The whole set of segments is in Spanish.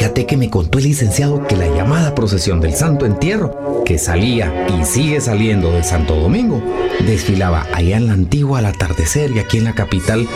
Fíjate que me contó el licenciado que la llamada procesión del Santo Entierro, que salía y sigue saliendo de Santo Domingo, desfilaba allá en la antigua al atardecer y aquí en la capital,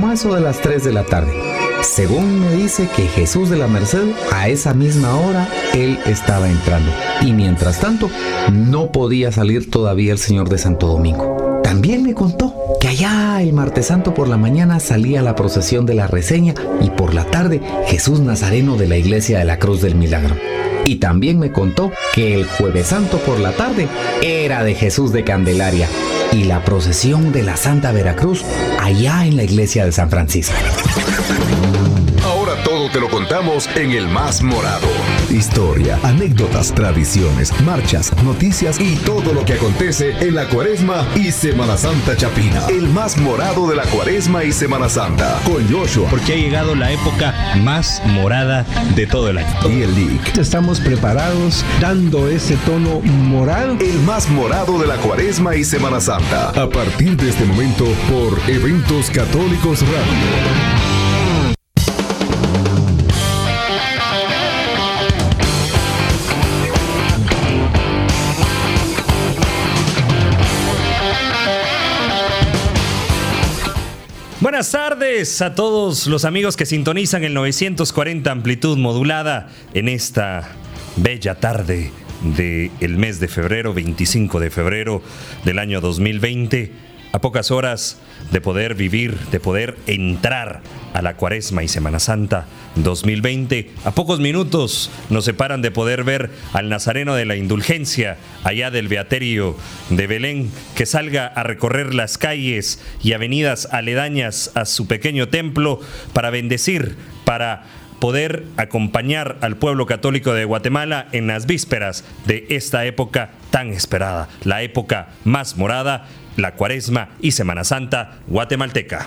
más o de las 3 de la tarde. Según me dice que Jesús de la Merced, a esa misma hora, él estaba entrando. Y mientras tanto, no podía salir todavía el Señor de Santo Domingo. También me contó que allá el martes santo por la mañana salía la procesión de la reseña y por la tarde Jesús Nazareno de la iglesia de la Cruz del Milagro. Y también me contó que el jueves santo por la tarde era de Jesús de Candelaria y la procesión de la Santa Veracruz allá en la iglesia de San Francisco. Todo te lo contamos en el más morado. Historia, anécdotas, tradiciones, marchas, noticias Y todo lo que acontece en la cuaresma y Semana Santa Chapina. El más morado de la cuaresma y Semana Santa. Con Joshua porque ha llegado la época más morada de todo el año. y el Lick. Estamos preparados dando ese tono moral. el más morado de la cuaresma y Semana Santa. A partir de este momento por Eventos Católicos Radio. Buenas tardes a todos los amigos que sintonizan el 940 amplitud modulada en esta bella tarde del mes de febrero, 25 de febrero del año 2020. A pocas horas de poder vivir, de poder entrar a la Cuaresma y Semana Santa 2020. A pocos minutos nos separan de poder ver al Nazareno de la Indulgencia allá del Beaterio de Belén que salga a recorrer las calles y avenidas aledañas a su pequeño templo para bendecir, para poder acompañar al pueblo católico de Guatemala en las vísperas de esta época tan esperada, la época más morada, la Cuaresma y Semana Santa guatemalteca.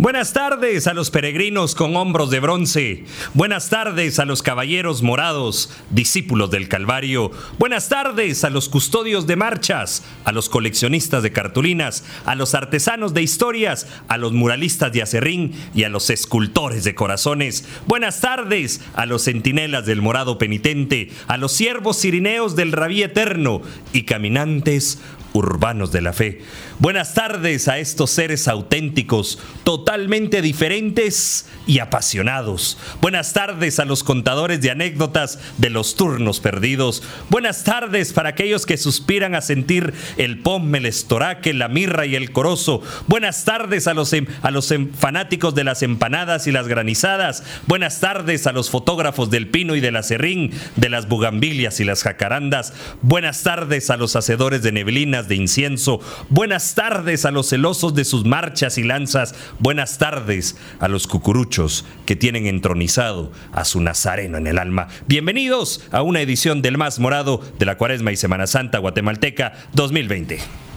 Buenas tardes a los peregrinos con hombros de bronce. Buenas tardes a los caballeros morados, discípulos del Calvario. Buenas tardes a los custodios de marchas, a los coleccionistas de cartulinas, a los artesanos de historias, a los muralistas de acerrín y a los escultores de corazones. Buenas tardes a los centinelas del morado penitente, a los siervos sirineos del rabí eterno y caminantes urbanos de la fe. Buenas tardes a estos seres auténticos, totalmente diferentes y apasionados. Buenas tardes a los contadores de anécdotas de los turnos perdidos. Buenas tardes para aquellos que suspiran a sentir el pomme, el estoraque, la mirra y el corozo. Buenas tardes a los, em- a los em- fanáticos de las empanadas y las granizadas. Buenas tardes a los fotógrafos del pino y del acerrín, de las bugambilias y las jacarandas. Buenas tardes a los hacedores de neblinas de incienso. Buenas tardes a los celosos de sus marchas y lanzas. Buenas tardes a los cucuruchos que tienen entronizado a su nazareno en el alma. Bienvenidos a una edición del más morado de la Cuaresma y Semana Santa Guatemalteca 2020.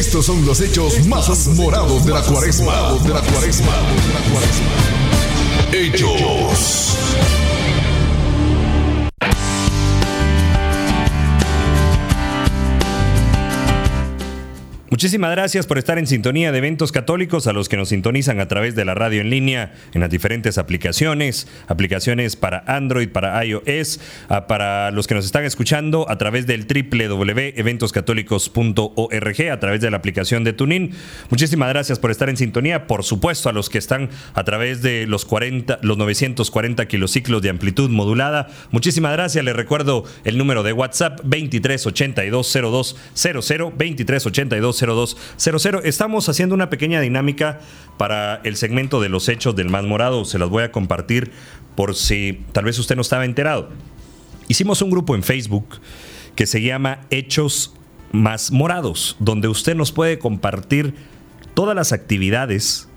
Estos son los hechos más morados de la cuaresma. De la cuaresma. Hechos. Muchísimas gracias por estar en sintonía de eventos católicos a los que nos sintonizan a través de la radio en línea en las diferentes aplicaciones, aplicaciones para Android, para iOS, para los que nos están escuchando a través del www.eventoscatólicos.org, a través de la aplicación de Tunin. Muchísimas gracias por estar en sintonía, por supuesto a los que están a través de los 40, los 940 kilociclos de amplitud modulada. Muchísimas gracias, les recuerdo el número de WhatsApp 23820200 23820200. Estamos haciendo una pequeña dinámica para el segmento de los hechos del más morado. Se las voy a compartir por si tal vez usted no estaba enterado. Hicimos un grupo en Facebook que se llama Hechos más morados, donde usted nos puede compartir todas las actividades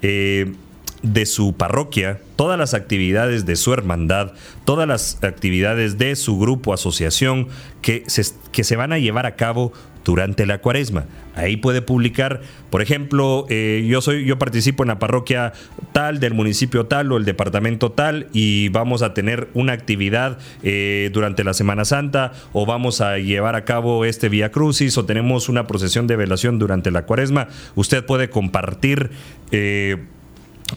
eh, de su parroquia, todas las actividades de su hermandad, todas las actividades de su grupo, asociación, que se, que se van a llevar a cabo durante la cuaresma. Ahí puede publicar, por ejemplo, eh, yo soy, yo participo en la parroquia tal, del municipio tal o el departamento tal, y vamos a tener una actividad eh, durante la Semana Santa, o vamos a llevar a cabo este Vía Crucis, o tenemos una procesión de velación durante la cuaresma. Usted puede compartir. Eh,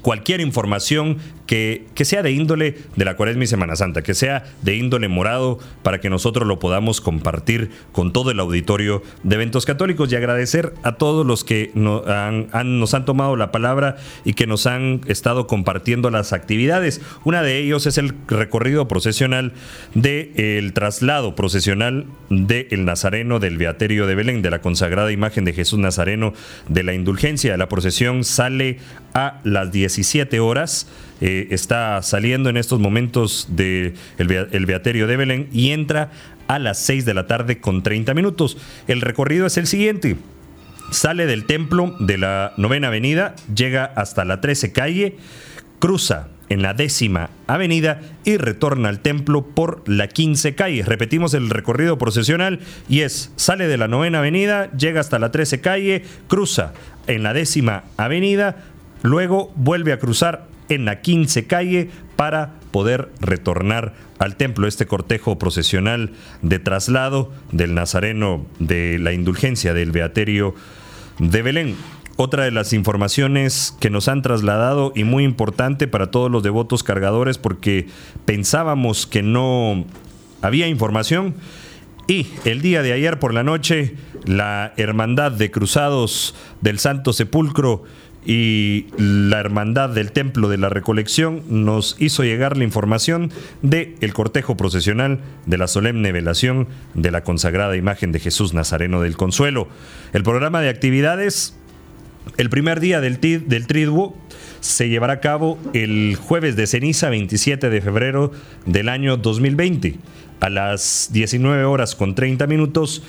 cualquier información que, sea de índole de la Cuaresma y Semana Santa, que sea de índole morado, para que nosotros lo podamos compartir con todo el auditorio de eventos católicos y agradecer a todos los que nos han, tomado la palabra y que nos han estado compartiendo las actividades. Una de ellos es el recorrido procesional del traslado procesional del Nazareno del Beaterio de Belén, de la consagrada imagen de Jesús Nazareno de la Indulgencia. La procesión sale a las 17 horas. Eh, está saliendo en estos momentos del de el Beaterio de Belén y entra a las 6 de la tarde con 30 minutos. El recorrido es el siguiente. Sale del templo de la novena avenida, llega hasta la 13 calle, cruza en la décima avenida y retorna al templo por la 15 calle. Repetimos el recorrido procesional y es, sale de la novena avenida, llega hasta la 13 calle, cruza en la décima avenida, luego vuelve a cruzar en la 15 calle para poder retornar al templo. Este cortejo procesional de traslado del Nazareno de la Indulgencia del Beaterio de Belén. Otra de las informaciones que nos han trasladado y muy importante para todos los devotos cargadores porque pensábamos que no había información. Y el día de ayer por la noche, la Hermandad de Cruzados del Santo Sepulcro y la Hermandad del Templo de la Recolección nos hizo llegar la información de el cortejo procesional de la solemne velación de la consagrada imagen de Jesús Nazareno del Consuelo. El programa de actividades, el primer día del, del Triduo, se llevará a cabo el jueves de ceniza 27 de febrero del año 2020 a las 19 horas con 30 minutos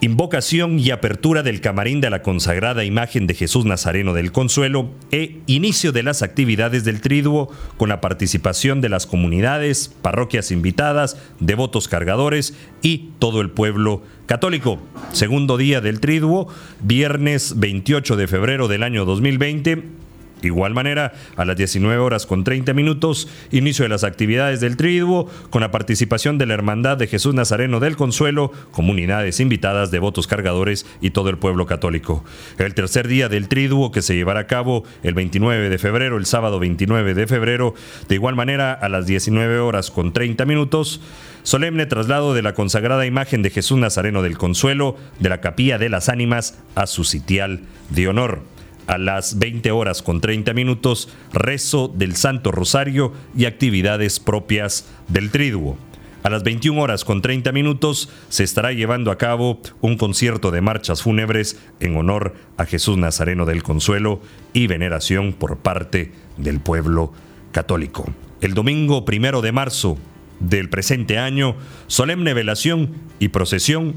invocación y apertura del camarín de la consagrada imagen de Jesús Nazareno del Consuelo e inicio de las actividades del triduo con la participación de las comunidades, parroquias invitadas, devotos cargadores y todo el pueblo católico. Segundo día del triduo, viernes 28 de febrero del año 2020 igual manera, a las 19 horas con 30 minutos, inicio de las actividades del Triduo, con la participación de la Hermandad de Jesús Nazareno del Consuelo, comunidades invitadas, devotos cargadores y todo el pueblo católico. El tercer día del Triduo, que se llevará a cabo el 29 de febrero, el sábado 29 de febrero, de igual manera, a las 19 horas con 30 minutos, solemne traslado de la consagrada imagen de Jesús Nazareno del Consuelo de la Capilla de las Ánimas a su sitial de honor a las 20 horas con 30 minutos, rezo del Santo Rosario y actividades propias del Triduo. A las 21 horas con 30 minutos se estará llevando a cabo un concierto de marchas fúnebres en honor a Jesús Nazareno del Consuelo y veneración por parte del pueblo católico. El domingo primero de marzo del presente año, solemne velación y procesión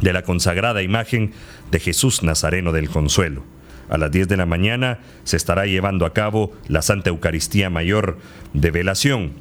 de la consagrada imagen de Jesús Nazareno del Consuelo. A las 10 de la mañana se estará llevando a cabo la Santa Eucaristía Mayor de Velación.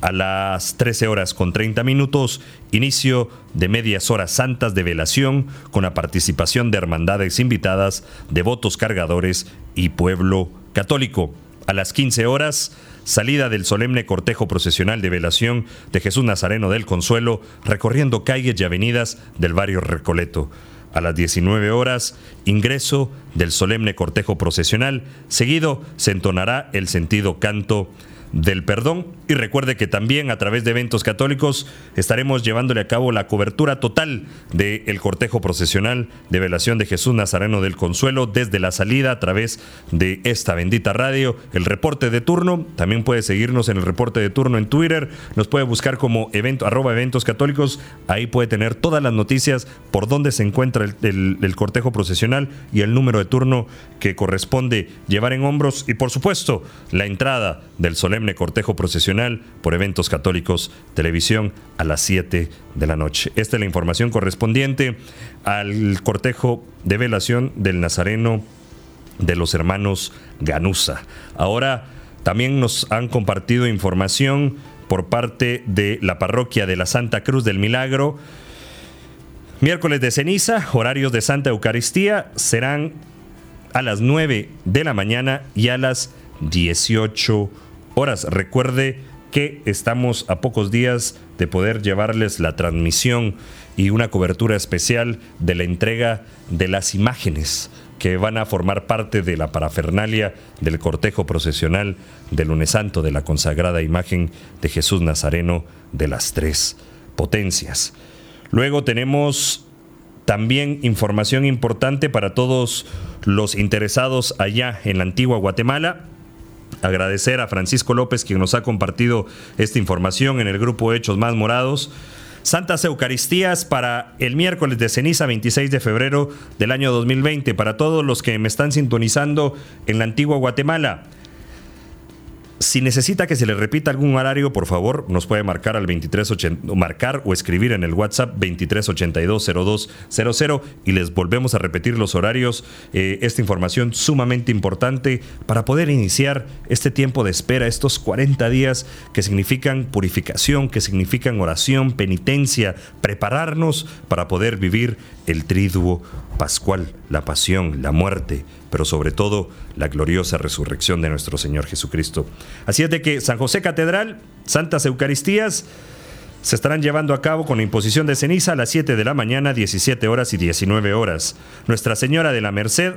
A las 13 horas con 30 minutos, inicio de medias horas santas de velación con la participación de hermandades invitadas, devotos cargadores y pueblo católico. A las 15 horas, salida del solemne cortejo procesional de velación de Jesús Nazareno del Consuelo, recorriendo calles y avenidas del barrio Recoleto. A las 19 horas, ingreso del solemne cortejo procesional, seguido se entonará el sentido canto del perdón. Y recuerde que también a través de eventos católicos estaremos llevándole a cabo la cobertura total del cortejo procesional de velación de Jesús Nazareno del Consuelo desde la salida a través de esta bendita radio. El reporte de turno, también puede seguirnos en el reporte de turno en Twitter, nos puede buscar como evento, arroba eventos católicos, ahí puede tener todas las noticias por dónde se encuentra el, el cortejo procesional y el número de turno que corresponde llevar en hombros y por supuesto la entrada del solemne cortejo procesional por eventos católicos, televisión a las 7 de la noche. Esta es la información correspondiente al cortejo de velación del Nazareno de los hermanos Ganusa. Ahora también nos han compartido información por parte de la parroquia de la Santa Cruz del Milagro. Miércoles de ceniza, horarios de Santa Eucaristía serán a las 9 de la mañana y a las 18 horas. Recuerde que estamos a pocos días de poder llevarles la transmisión y una cobertura especial de la entrega de las imágenes que van a formar parte de la parafernalia del cortejo procesional del lunes santo de la consagrada imagen de Jesús Nazareno de las tres potencias. Luego tenemos también información importante para todos los interesados allá en la antigua Guatemala. Agradecer a Francisco López quien nos ha compartido esta información en el grupo Hechos Más Morados. Santas Eucaristías para el miércoles de ceniza 26 de febrero del año 2020. Para todos los que me están sintonizando en la antigua Guatemala. Si necesita que se le repita algún horario, por favor, nos puede marcar al 2380, marcar o escribir en el WhatsApp 23820200 y les volvemos a repetir los horarios. Eh, esta información sumamente importante para poder iniciar este tiempo de espera, estos 40 días que significan purificación, que significan oración, penitencia, prepararnos para poder vivir el triduo pascual, la pasión, la muerte, pero sobre todo la gloriosa resurrección de nuestro Señor Jesucristo. Así es de que San José Catedral, Santas Eucaristías, se estarán llevando a cabo con imposición de ceniza a las 7 de la mañana, 17 horas y 19 horas. Nuestra Señora de la Merced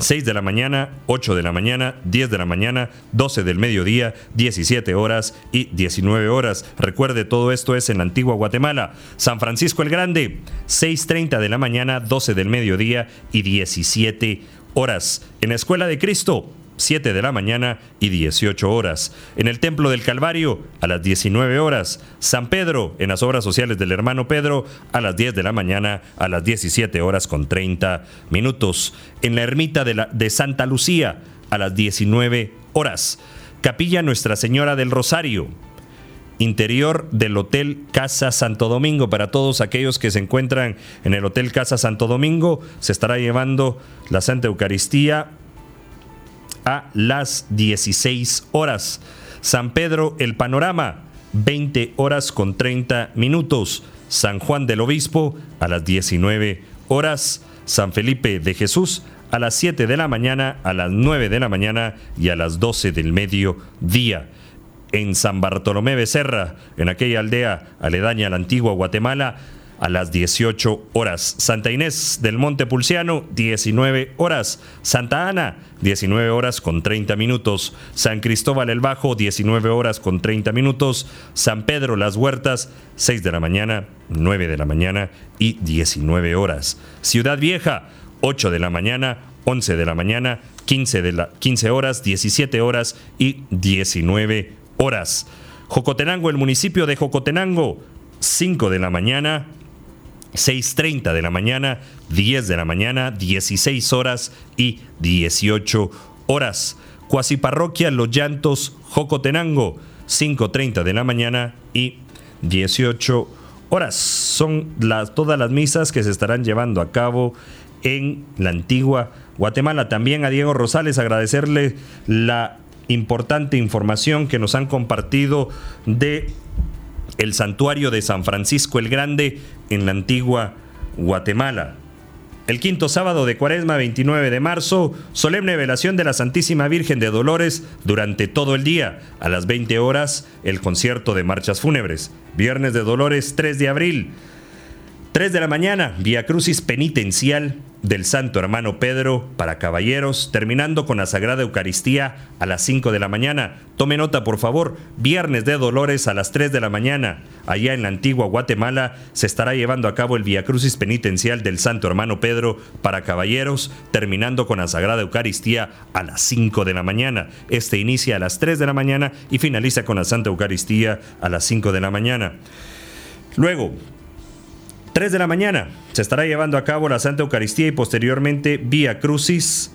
6 de la mañana, 8 de la mañana, 10 de la mañana, 12 del mediodía, 17 horas y 19 horas. Recuerde, todo esto es en la antigua Guatemala. San Francisco el Grande, 6.30 de la mañana, 12 del mediodía y 17 horas. En la Escuela de Cristo, 7 de la mañana y 18 horas. En el Templo del Calvario, a las 19 horas. San Pedro, en las obras sociales del hermano Pedro, a las 10 de la mañana, a las 17 horas con 30 minutos. En la ermita de, la, de Santa Lucía, a las 19 horas. Capilla Nuestra Señora del Rosario, interior del Hotel Casa Santo Domingo. Para todos aquellos que se encuentran en el Hotel Casa Santo Domingo, se estará llevando la Santa Eucaristía a las 16 horas. San Pedro el Panorama, 20 horas con 30 minutos. San Juan del Obispo a las 19 horas. San Felipe de Jesús a las 7 de la mañana, a las 9 de la mañana y a las 12 del mediodía. En San Bartolomé Becerra, en aquella aldea aledaña a la antigua Guatemala, a las 18 horas. Santa Inés del Monte Pulciano, 19 horas. Santa Ana, 19 horas con 30 minutos. San Cristóbal el Bajo, 19 horas con 30 minutos. San Pedro Las Huertas, 6 de la mañana, 9 de la mañana y 19 horas. Ciudad Vieja, 8 de la mañana, 11 de la mañana, 15, de la, 15 horas, 17 horas y 19 horas. Jocotenango, el municipio de Jocotenango, 5 de la mañana, 6.30 de la mañana, 10 de la mañana, 16 horas y 18 horas. Cuasi parroquia Los Llantos, Jocotenango, 5.30 de la mañana y 18 horas. Son las, todas las misas que se estarán llevando a cabo en la antigua Guatemala. También a Diego Rosales agradecerle la importante información que nos han compartido de el santuario de San Francisco el Grande en la antigua Guatemala. El quinto sábado de Cuaresma, 29 de marzo, solemne velación de la Santísima Virgen de Dolores durante todo el día. A las 20 horas, el concierto de marchas fúnebres. Viernes de Dolores, 3 de abril. 3 de la mañana, Vía Crucis Penitencial del Santo Hermano Pedro para caballeros, terminando con la Sagrada Eucaristía a las 5 de la mañana. Tome nota, por favor, Viernes de Dolores a las 3 de la mañana. Allá en la antigua Guatemala se estará llevando a cabo el Vía Crucis Penitencial del Santo Hermano Pedro para caballeros, terminando con la Sagrada Eucaristía a las 5 de la mañana. Este inicia a las 3 de la mañana y finaliza con la Santa Eucaristía a las 5 de la mañana. Luego, 3 de la mañana se estará llevando a cabo la Santa Eucaristía y posteriormente Vía Crucis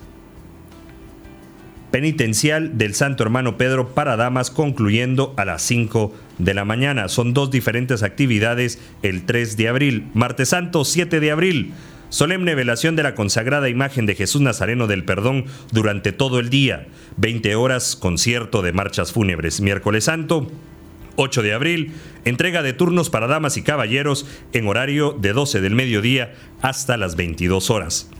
penitencial del Santo Hermano Pedro para damas concluyendo a las 5 de la mañana. Son dos diferentes actividades el 3 de abril. Martes Santo 7 de abril solemne velación de la consagrada imagen de Jesús Nazareno del Perdón durante todo el día. 20 horas, concierto de marchas fúnebres. Miércoles Santo, 8 de abril, entrega de turnos para damas y caballeros en horario de 12 del mediodía hasta las 22 horas.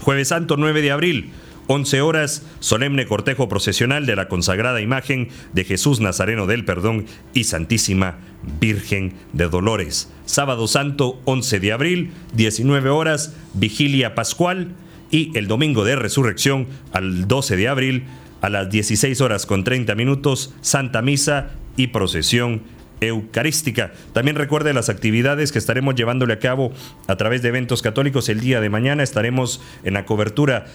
Jueves Santo 9 de abril, 11 horas, solemne cortejo procesional de la consagrada imagen de Jesús Nazareno del Perdón y Santísima Virgen de Dolores. Sábado Santo 11 de abril, 19 horas, vigilia pascual y el domingo de resurrección al 12 de abril a las 16 horas con 30 minutos, Santa Misa y procesión eucarística. También recuerde las actividades que estaremos llevándole a cabo a través de eventos católicos el día de mañana. Estaremos en la cobertura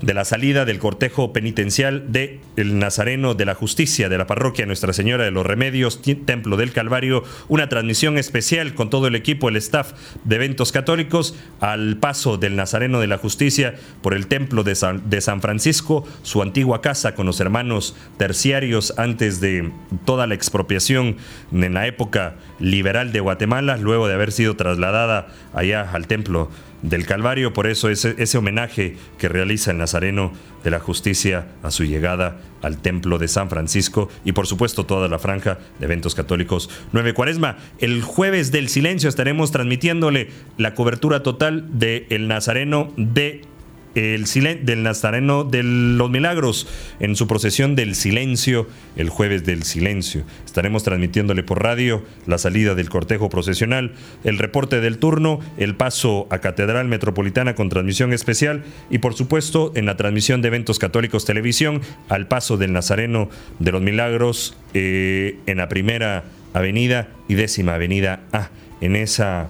de la salida del cortejo penitencial de el Nazareno de la Justicia de la parroquia Nuestra Señora de los Remedios, Templo del Calvario, una transmisión especial con todo el equipo, el staff de eventos católicos, al paso del Nazareno de la Justicia por el Templo de San, de San Francisco, su antigua casa con los hermanos terciarios antes de toda la expropiación en la época liberal de Guatemala, luego de haber sido trasladada allá al Templo del Calvario, por eso ese, ese homenaje que realiza el Nazareno de la Justicia a su llegada al Templo de San Francisco y por supuesto toda la franja de eventos católicos 9 Cuaresma. El jueves del silencio estaremos transmitiéndole la cobertura total de El Nazareno de el del Nazareno de los Milagros en su procesión del silencio, el jueves del silencio. Estaremos transmitiéndole por radio la salida del cortejo procesional, el reporte del turno, el paso a Catedral Metropolitana con transmisión especial y por supuesto en la transmisión de eventos católicos televisión al paso del Nazareno de los Milagros eh, en la primera avenida y décima avenida A. En esa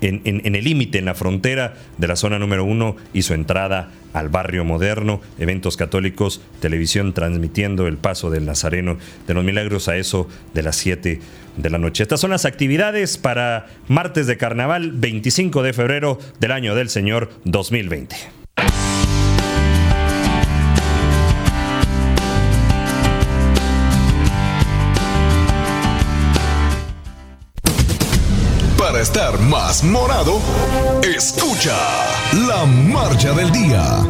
en, el límite, en la frontera de la zona número uno y su entrada al barrio moderno, eventos católicos, televisión transmitiendo el paso del Nazareno de los Milagros a eso de las 7 de la noche. Estas son las actividades para martes de carnaval 25 de febrero del año del Señor 2020. Estar más morado, escucha la marcha del día.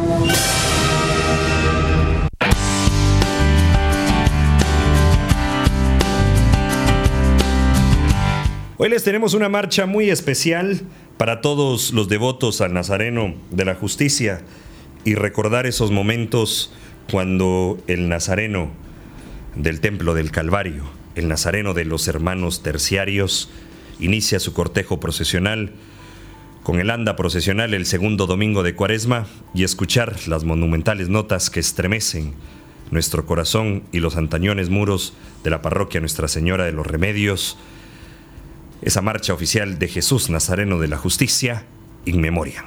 Hoy les tenemos una marcha muy especial para todos los devotos al Nazareno de la Justicia y recordar esos momentos cuando el Nazareno del Templo del Calvario, el Nazareno de los hermanos terciarios, inicia su cortejo procesional con el anda procesional el segundo domingo de Cuaresma y escuchar las monumentales notas que estremecen nuestro corazón y los antañones muros de la parroquia Nuestra Señora de los Remedios, esa marcha oficial de Jesús Nazareno de la Justicia, in memoria.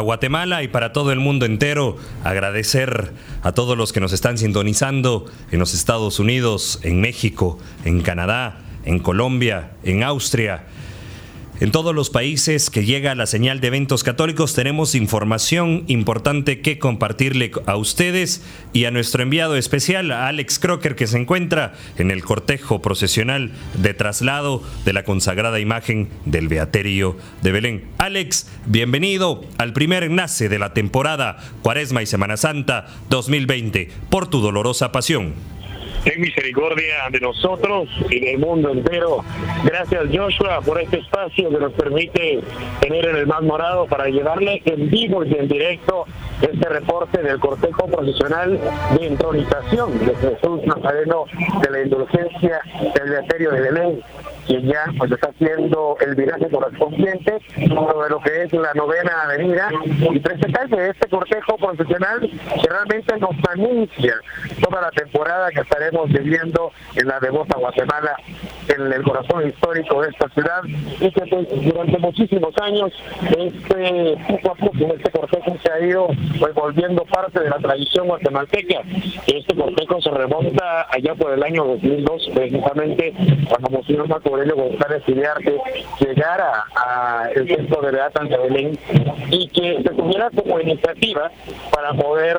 Guatemala y para todo el mundo entero. Agradecer a todos los que nos están sintonizando en los Estados Unidos, en México, en Canadá, en Colombia, en Austria en todos los países que llega la señal de eventos católicos tenemos información importante que compartirle a ustedes y a nuestro enviado especial, Alex Crocker, que se encuentra en el cortejo procesional de traslado de la consagrada imagen del Beaterio de Belén. Alex, bienvenido al primer enlace de la temporada Cuaresma y Semana Santa 2020 por tu dolorosa pasión ten misericordia de nosotros y del mundo entero. Gracias Joshua por este espacio que nos permite tener en el más morado para llevarle en vivo y en directo este reporte del cortejo profesional de entronización de Jesús Nazareno de la indulgencia del Ministerio de Belén quien ya pues está haciendo el viraje correspondiente sobre lo que es la novena avenida y presentarse este cortejo profesional que realmente nos anuncia toda la temporada que estaremos viviendo en la devota Guatemala, en el corazón histórico de esta ciudad y que pues, durante muchísimos años este poco a poco este cortejo se ha ido volviendo parte de la tradición guatemalteca. Este cortejo se remonta allá por el año 2002 precisamente cuando Monseñor Aurelio González Iriarte llegara al centro de Beata de Belén y que se tuviera como iniciativa para poder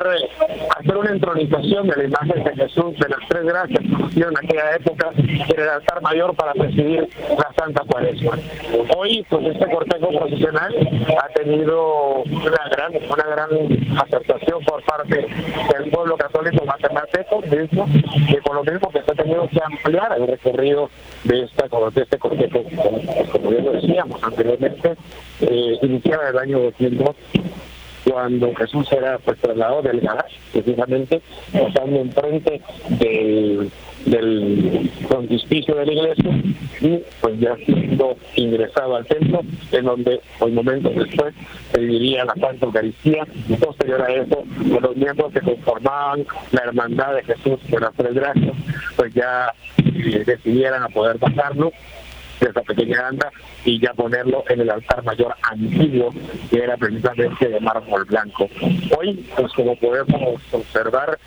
hacer una entronización de la imagen de Jesús de las tres gracias conocido en aquella época en el altar mayor para presidir la Santa Cuaresma. Hoy, pues este cortejo profesional ha tenido una gran, una gran aceptación por parte del pueblo católico matemático mismo, y por lo mismo que se ha tenido que ampliar el recorrido de esta de este cortejo, como ya lo decíamos anteriormente, eh, iniciaba el año 2002 cuando Jesús era pues trasladado del garage, precisamente, pasando enfrente del, del frontispicio de la iglesia y pues ya siendo ingresado al templo, en donde hoy momentos después se viviría la Santa Eucaristía y posterior a eso los miembros que conformaban la hermandad de Jesús por las tres gracias, pues ya eh, decidieran a poder pasarlo de esa pequeña anda y ya ponerlo en el altar mayor antiguo que era precisamente de mármol blanco. Hoy, pues como podemos observar,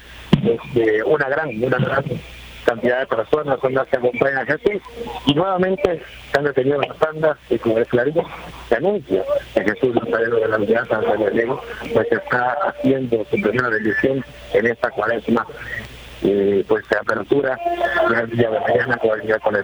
este, una gran, una gran cantidad de personas son las que acompañan a Jesús y nuevamente se han detenido las andas y como es clarito se anuncia que Jesús Nazareno de la Unidad pues está haciendo su primera bendición en esta cuaresma y pues se apertura el día de mañana con el miércoles.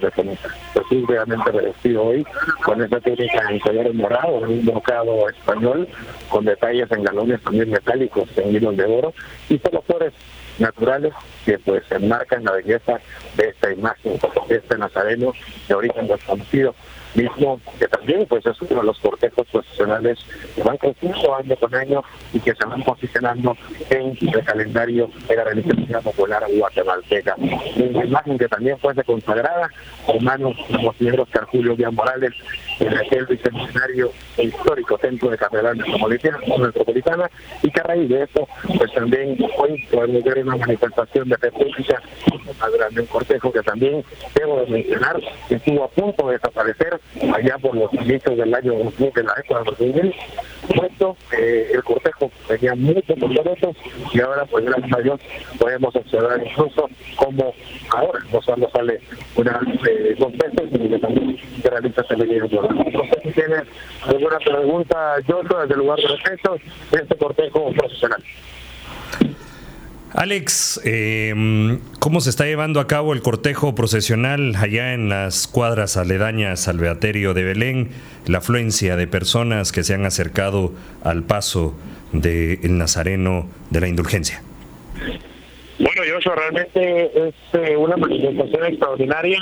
Pues realmente merecido hoy con esa técnica en color morado, un bocado español con detalles en galones también metálicos en hilos de oro y solo flores naturales que pues enmarcan la belleza de esta imagen de este nazareno de origen desconocido mismo que también pues es uno de los cortejos profesionales que van creciendo año con año y que se van posicionando en el calendario de la religiosidad popular guatemalteca. Una imagen que también fue consagrada con manos de los miembros Julio Díaz Morales en aquel bicentenario histórico centro de Catedral Metropolitana y que a raíz de eso pues también hoy podemos ver una manifestación de fe pública grande, un cortejo que también debo de mencionar que estuvo a punto de desaparecer allá por los inicios del año 2000, de la época 2000, puesto eh, el cortejo tenía muchos boletos y ahora pues gracias a Dios podemos observar incluso como ahora solo sale una eh, dos veces que también realiza televisión. No sé si tienes alguna pregunta, yo desde el lugar de hechos de este cortejo profesional. Alex, eh, ¿cómo se está llevando a cabo el cortejo procesional allá en las cuadras aledañas al Beaterio de Belén? La afluencia de personas que se han acercado al paso del Nazareno de la Indulgencia. Bueno, yo realmente es eh, una manifestación extraordinaria.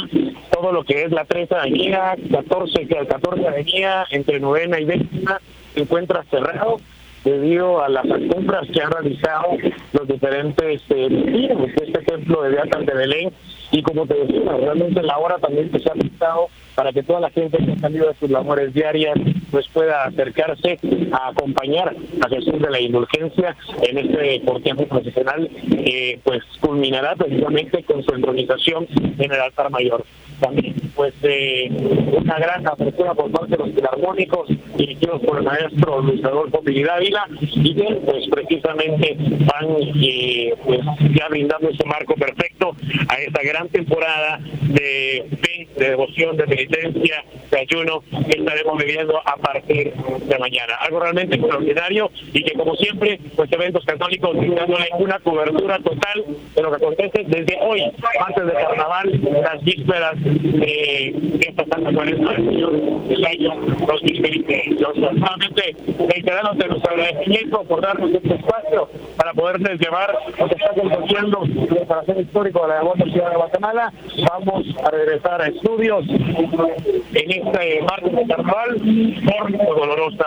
Todo lo que es la 13 avenida, 14, 14 avenida, entre novena y décima, se encuentra cerrado debido a las compras que han realizado los diferentes eh, de este templo de Beatas de Belén y como te decía, realmente la hora también que se ha prestado para que toda la gente que ha salido de sus labores diarias pues pueda acercarse a acompañar a Jesús de la Indulgencia en este cortejo profesional que pues culminará precisamente con su entronización en el altar mayor. También pues de una gran apertura por parte de los filarmónicos dirigidos por el maestro Luis Adolfo Dávila y que pues precisamente van eh, pues ya brindando ese marco perfecto a esta gran temporada de fe, de devoción, de penitencia, de ayuno que estaremos viviendo a partir de mañana. Algo realmente extraordinario y que como siempre, pues eventos católicos dándole una cobertura total de lo que acontece desde hoy, antes de carnaval, las vísperas de esta Santa Cuaresma del año 2022. Solamente reiteramos nuestro agradecimiento por darnos este espacio para llevar lo que está aconteciendo en el corazón histórico de la devota ciudad de Guatemala. Vamos a regresar a estudios en este marco de carnaval por dolorosa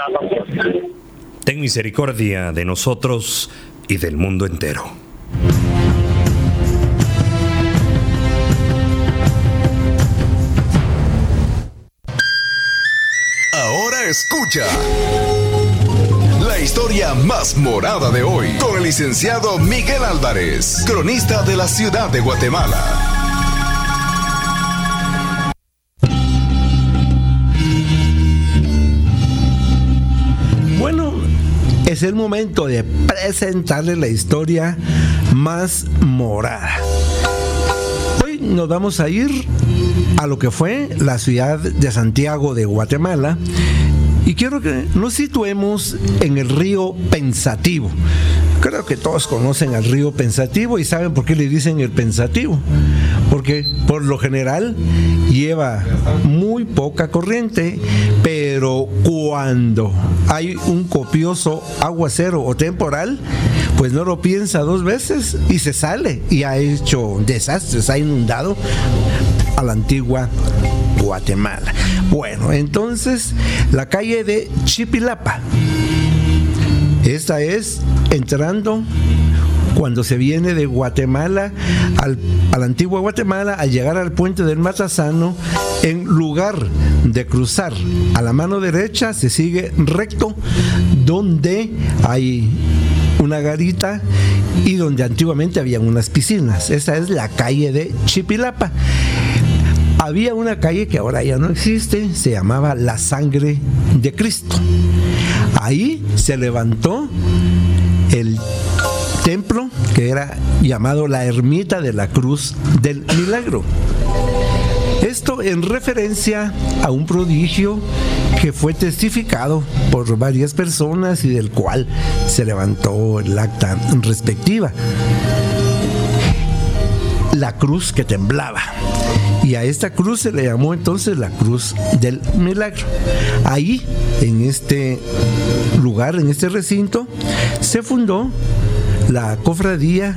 Ten misericordia de nosotros y del mundo entero. Ahora escucha historia más morada de hoy con el licenciado Miguel Álvarez, cronista de la ciudad de Guatemala. Bueno, es el momento de presentarle la historia más morada. Hoy nos vamos a ir a lo que fue la ciudad de Santiago de Guatemala y quiero que nos situemos en el río Pensativo. Creo que todos conocen al río Pensativo y saben por qué le dicen el Pensativo. Porque por lo general lleva muy poca corriente, pero cuando hay un copioso aguacero o temporal, pues no lo piensa dos veces y se sale y ha hecho desastres, ha inundado a la antigua Guatemala. Bueno, entonces la calle de Chipilapa. Esta es entrando cuando se viene de Guatemala al, a la antigua Guatemala, al llegar al puente del Matazano, en lugar de cruzar a la mano derecha, se sigue recto, donde hay una garita y donde antiguamente habían unas piscinas. Esa es la calle de Chipilapa. Había una calle que ahora ya no existe, se llamaba La Sangre de Cristo. Ahí se levantó el templo que era llamado la Ermita de la Cruz del Milagro. Esto en referencia a un prodigio que fue testificado por varias personas y del cual se levantó el acta respectiva. La cruz que temblaba. Y a esta cruz se le llamó entonces la cruz del milagro. Ahí, en este lugar, en este recinto, se fundó la cofradía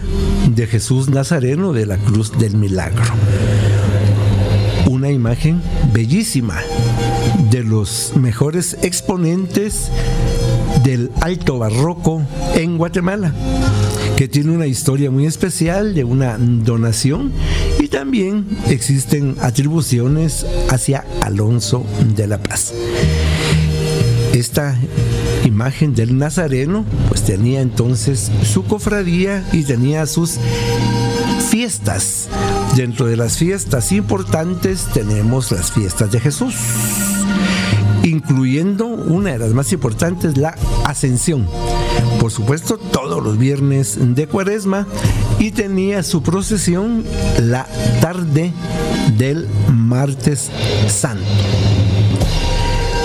de Jesús Nazareno de la Cruz del Milagro. Una imagen bellísima de los mejores exponentes del alto barroco en Guatemala, que tiene una historia muy especial de una donación también existen atribuciones hacia Alonso de la Paz. Esta imagen del Nazareno pues tenía entonces su cofradía y tenía sus fiestas. Dentro de las fiestas importantes tenemos las fiestas de Jesús incluyendo una de las más importantes, la ascensión. Por supuesto, todos los viernes de cuaresma y tenía su procesión la tarde del martes santo.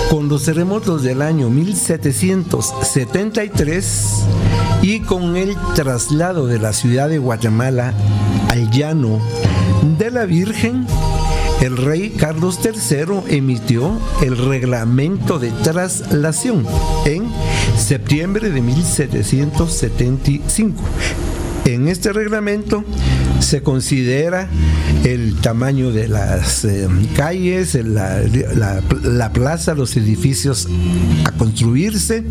Con los terremotos del año 1773 y con el traslado de la ciudad de Guatemala al llano de la Virgen, el rey Carlos III emitió el reglamento de traslación en septiembre de 1775. En este reglamento se considera el tamaño de las eh, calles, la, la plaza, los edificios a construirse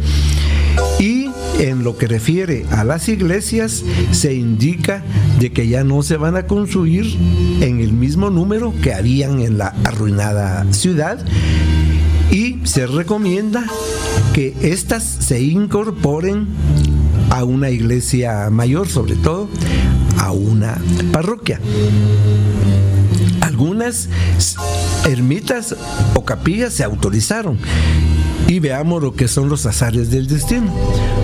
y en lo que refiere a las iglesias se indica de que ya no se van a construir en el mismo número que habían en la arruinada ciudad y se recomienda que éstas se incorporen a una iglesia mayor, sobre todo a una parroquia algunas ermitas o capillas se autorizaron. Y veamos lo que son los azares del destino.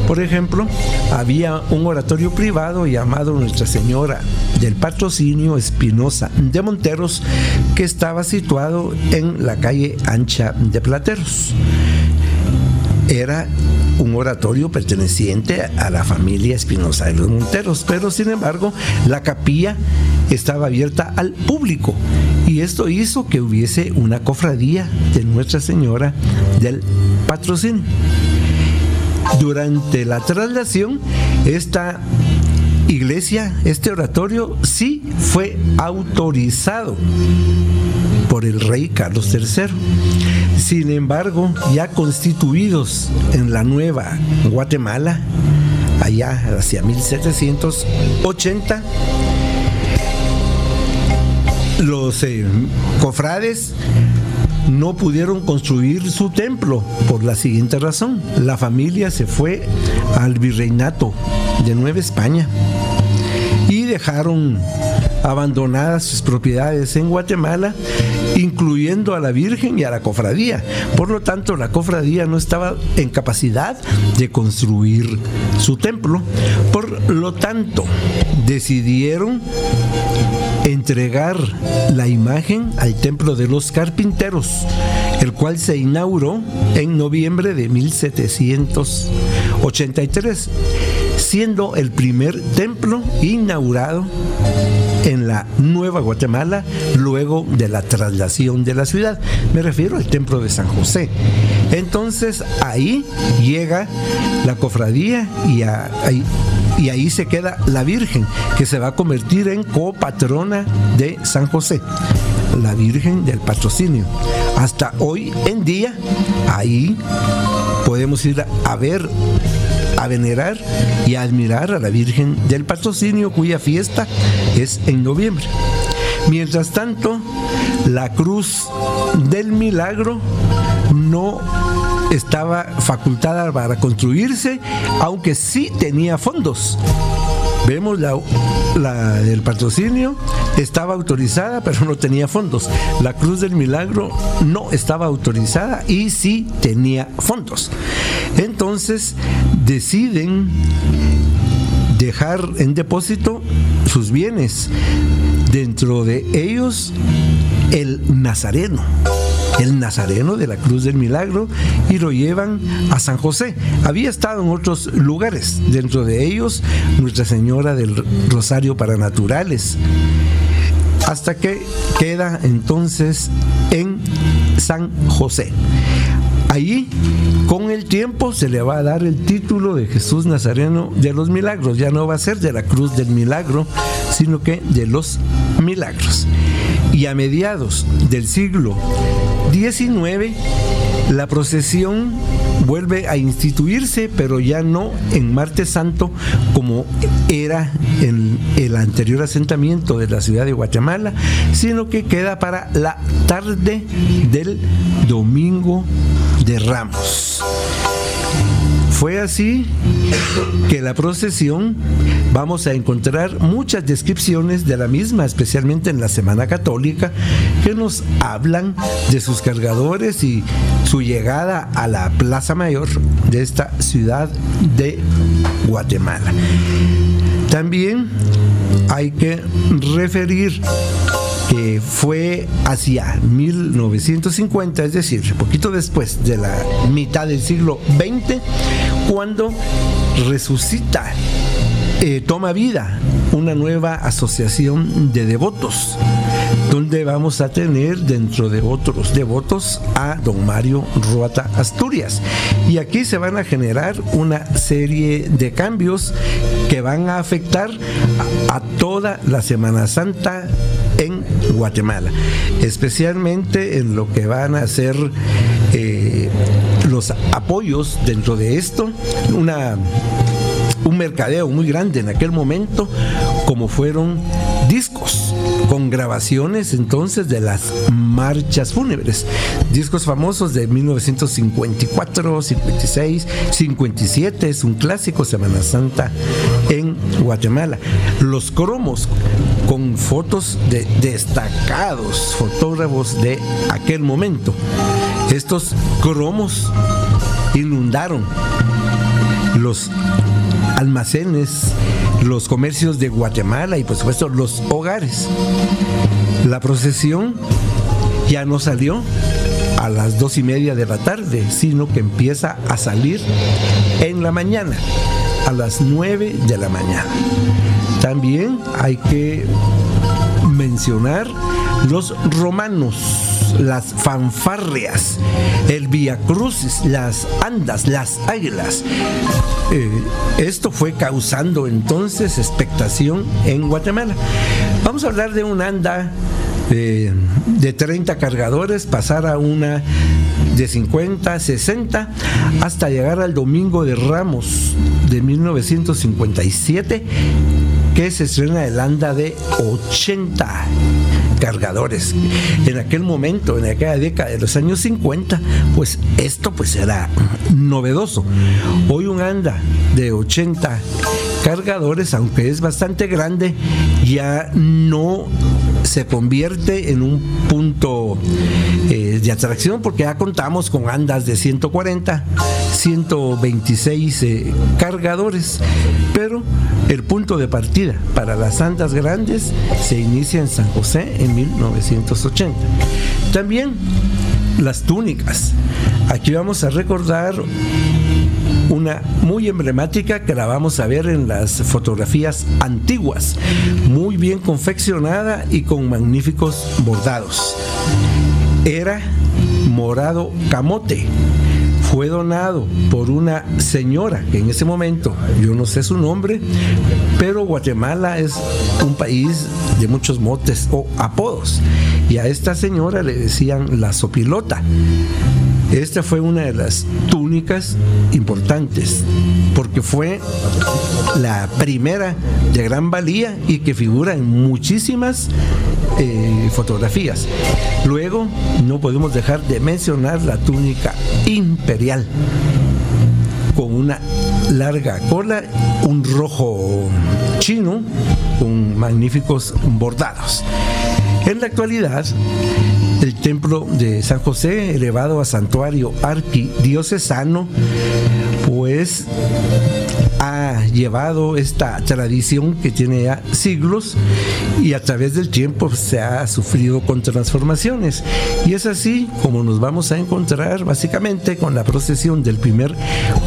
Por ejemplo, había un oratorio privado llamado Nuestra Señora del Patrocinio Espinosa de Monteros que estaba situado en la calle ancha de Plateros. Era un oratorio perteneciente a la familia Espinosa de los Monteros, pero sin embargo la capilla estaba abierta al público y esto hizo que hubiese una cofradía de Nuestra Señora del Patrocinio. Durante la traslación, esta iglesia, este oratorio, sí fue autorizado por el rey Carlos III. Sin embargo, ya constituidos en la nueva Guatemala, allá hacia 1780, los eh, cofrades no pudieron construir su templo por la siguiente razón. La familia se fue al virreinato de Nueva España y dejaron abandonadas sus propiedades en Guatemala, incluyendo a la Virgen y a la cofradía. Por lo tanto, la cofradía no estaba en capacidad de construir su templo. Por lo tanto, decidieron entregar la imagen al Templo de los Carpinteros, el cual se inauguró en noviembre de 1783, siendo el primer templo inaugurado en la Nueva Guatemala luego de la traslación de la ciudad. Me refiero al templo de San José. Entonces ahí llega la cofradía y ahí y ahí se queda la Virgen, que se va a convertir en copatrona de San José, la Virgen del Patrocinio. Hasta hoy en día, ahí podemos ir a ver a venerar y a admirar a la Virgen del Patrocinio, cuya fiesta es en noviembre. Mientras tanto, la cruz del milagro no estaba facultada para construirse, aunque sí tenía fondos. Vemos la, del patrocinio, estaba autorizada, pero no tenía fondos. La Cruz del Milagro no estaba autorizada y sí tenía fondos. Entonces deciden dejar en depósito sus bienes. Dentro de ellos, el Nazareno el Nazareno de la Cruz del Milagro y lo llevan a San José. Había estado en otros lugares, dentro de ellos Nuestra Señora del Rosario para Naturales, hasta que queda entonces en San José. Allí, con el tiempo, se le va a dar el título de Jesús Nazareno de los Milagros. Ya no va a ser de la Cruz del Milagro, sino que de los Milagros. Y a mediados del siglo 19, la procesión vuelve a instituirse, pero ya no en Martes Santo como era en el anterior asentamiento de la ciudad de Guatemala, sino que queda para la tarde del domingo de Ramos. Fue así que la procesión vamos a encontrar muchas descripciones de la misma, especialmente en la Semana Católica, que nos hablan de sus cargadores y su llegada a la Plaza Mayor de esta ciudad de Guatemala. También hay que referir que fue hacia 1950, es decir, poquito después de la mitad del siglo XX, cuando resucita, eh, toma vida una nueva asociación de devotos, donde vamos a tener dentro de otros devotos a don Mario Ruata Asturias. Y aquí se van a generar una serie de cambios que van a afectar a, toda la Semana Santa en Guatemala, especialmente en lo que van a ser eh, los apoyos dentro de esto, una, un mercadeo muy grande en aquel momento, como fueron discos con grabaciones entonces de las marchas fúnebres, discos famosos de 1954, 56, 57, es un clásico Semana Santa en Guatemala. Los cromos con fotos de destacados fotógrafos de aquel momento. Estos cromos inundaron los almacenes, los comercios de Guatemala y por supuesto los hogares. La procesión ya no salió a las dos y media de la tarde, sino que empieza a salir en la mañana, a las nueve de la mañana. También hay que mencionar los romanos las fanfarrias, el Via Crucis, las andas, las águilas. Eh, esto fue causando entonces expectación en Guatemala. Vamos a hablar de un anda eh, de 30 cargadores, pasar a una de 50, 60, hasta llegar al Domingo de Ramos de 1957, que se estrena el anda de 80 cargadores. En aquel momento, en aquella década de los años 50, pues esto pues era novedoso. Hoy un anda de 80 cargadores, aunque es bastante grande, ya no se convierte en un punto eh, de atracción porque ya contamos con andas de 140, 126 eh, cargadores, pero el punto de partida para las andas grandes se inicia en San José en 1980. También las túnicas. Aquí vamos a recordar una muy emblemática que la vamos a ver en las fotografías antiguas, muy bien confeccionada y con magníficos bordados. Era morado camote. Fue donado por una señora que en ese momento, yo no sé su nombre, pero Guatemala es un país de muchos motes o apodos. Y a esta señora le decían la sopilota. Esta fue una de las túnicas importantes porque fue la primera de gran valía y que figura en muchísimas eh, fotografías. Luego no podemos dejar de mencionar la túnica imperial con una larga cola, un rojo chino con magníficos bordados. En la actualidad, el templo de San José, elevado a santuario arquidiocesano, pues ha llevado esta tradición que tiene ya siglos y a través del tiempo se ha sufrido con transformaciones. Y es así como nos vamos a encontrar básicamente con la procesión del primer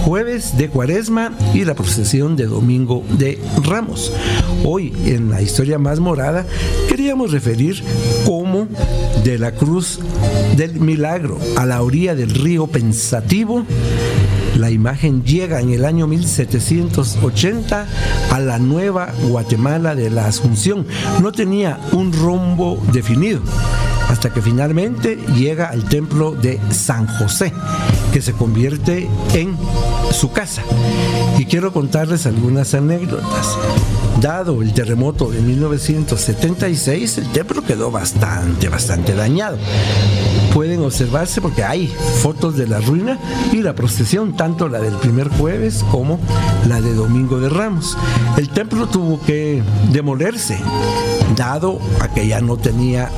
jueves de cuaresma y la procesión de domingo de ramos. Hoy en la historia más morada queríamos referir cómo de la cruz del milagro a la orilla del río pensativo la imagen llega en el año 1780 a la nueva Guatemala de la Asunción. No tenía un rumbo definido hasta que finalmente llega al templo de San José, que se convierte en su casa. Y quiero contarles algunas anécdotas. Dado el terremoto de 1976, el templo quedó bastante, bastante dañado. Pueden observarse porque hay fotos de la ruina y la procesión, tanto la del primer jueves como la de Domingo de Ramos. El templo tuvo que demolerse, dado a que ya no tenía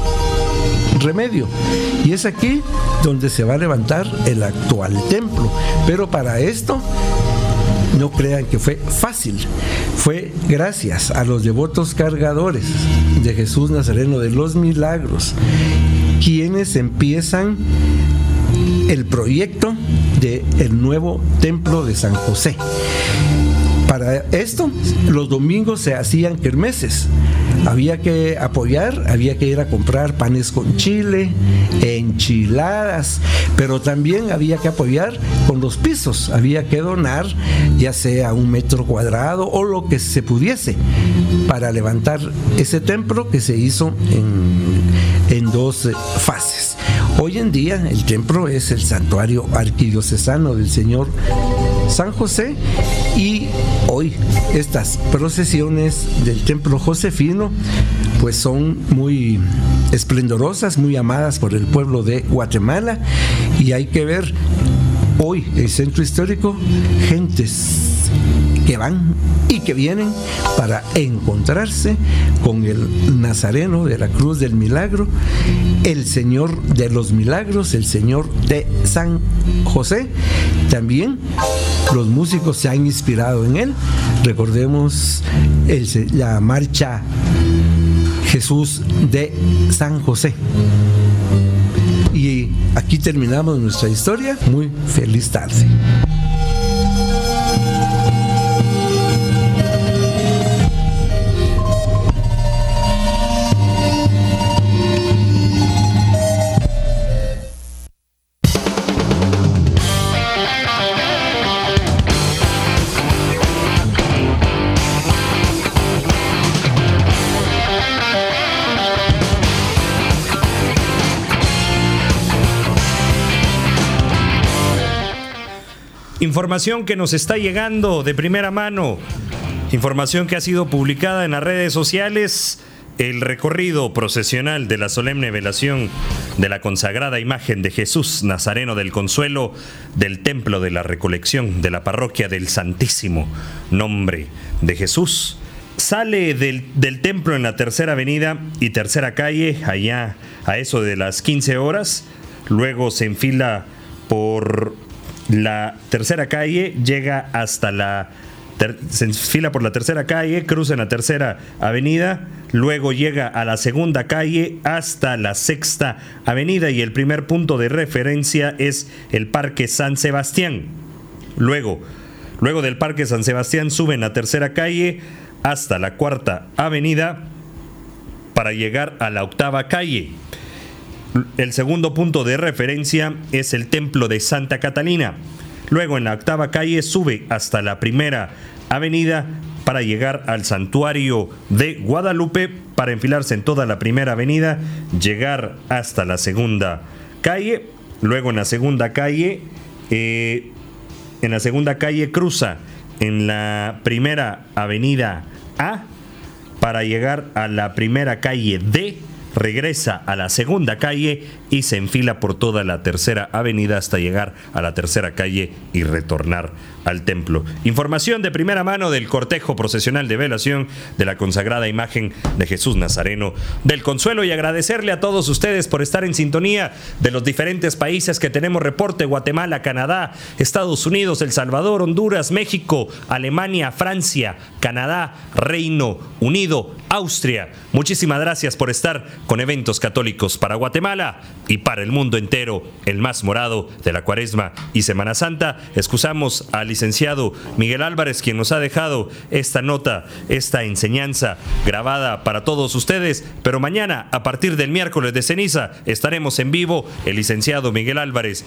remedio. Y es aquí donde se va a levantar el actual templo. Pero para esto no crean que fue fácil. Fue gracias a los devotos cargadores de Jesús Nazareno de los Milagros quienes empiezan el proyecto del el nuevo templo de San José. Para esto, los domingos se hacían kermeses. Había que apoyar, había que ir a comprar panes con chile, enchiladas, pero también había que apoyar con los pisos. Había que donar ya sea un metro cuadrado o lo que se pudiese para levantar ese templo que se hizo en, en dos fases. Hoy en día el templo es el santuario arquidiocesano del Señor San José y hoy estas procesiones del templo josefino pues son muy esplendorosas, muy amadas por el pueblo de Guatemala y hay que ver hoy el centro histórico gentes que van y que vienen para encontrarse con el Nazareno de la Cruz del Milagro, el Señor de los Milagros, el Señor de San José. También los músicos se han inspirado en él. Recordemos la marcha Jesús de San José. Y aquí terminamos nuestra historia. Muy feliz tarde. Información que nos está llegando de primera mano. Información que ha sido publicada en las redes sociales. El recorrido procesional de la solemne velación de la consagrada imagen de Jesús Nazareno del Consuelo del Templo de la Recolección de la Parroquia del Santísimo Nombre de Jesús sale del, del, templo en la tercera avenida y tercera calle, allá a eso de las 15 horas. Luego se enfila por la tercera calle, llega hasta la... se enfila por la tercera calle, cruza en la tercera avenida, luego llega a la segunda calle hasta la sexta avenida y el primer punto de referencia es el Parque San Sebastián. Luego, luego del Parque San Sebastián sube en la tercera calle hasta la cuarta avenida para llegar a la octava calle. El segundo punto de referencia es el templo de Santa Catalina. Luego en la octava calle sube hasta la primera avenida para llegar al santuario de Guadalupe, para enfilarse en toda la primera avenida, llegar hasta la segunda calle. Luego en la segunda calle, eh, en la segunda calle cruza en la primera avenida A para llegar a la primera calle D regresa a la segunda calle y se enfila por toda la tercera avenida hasta llegar a la tercera calle y retornar al templo. Información de primera mano del cortejo procesional de velación de la consagrada imagen de Jesús Nazareno del Consuelo y agradecerle a todos ustedes por estar en sintonía de los diferentes países que tenemos reporte, Guatemala, Canadá, Estados Unidos, El Salvador, Honduras, México, Alemania, Francia, Canadá, Reino Unido, Austria. Muchísimas gracias por estar con eventos católicos para Guatemala y para el mundo entero, el más morado de la Cuaresma y Semana Santa. Excusamos al licenciado Miguel Álvarez, quien nos ha dejado esta nota, esta enseñanza grabada para todos ustedes. Pero mañana, a partir del miércoles de ceniza, estaremos en vivo el licenciado Miguel Álvarez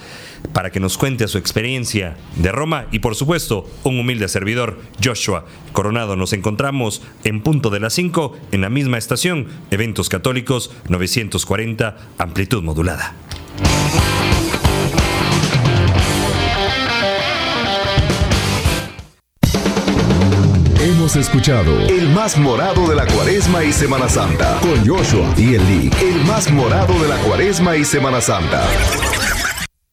para que nos cuente su experiencia de Roma y, por supuesto, un humilde servidor, Joshua Coronado. Nos encontramos en punto de las 5 en la misma estación, Eventos Católicos 940, amplitud modulada. Escuchado El más morado de la cuaresma y Semana Santa con Joshua y el Lee. El más morado de la cuaresma y Semana Santa.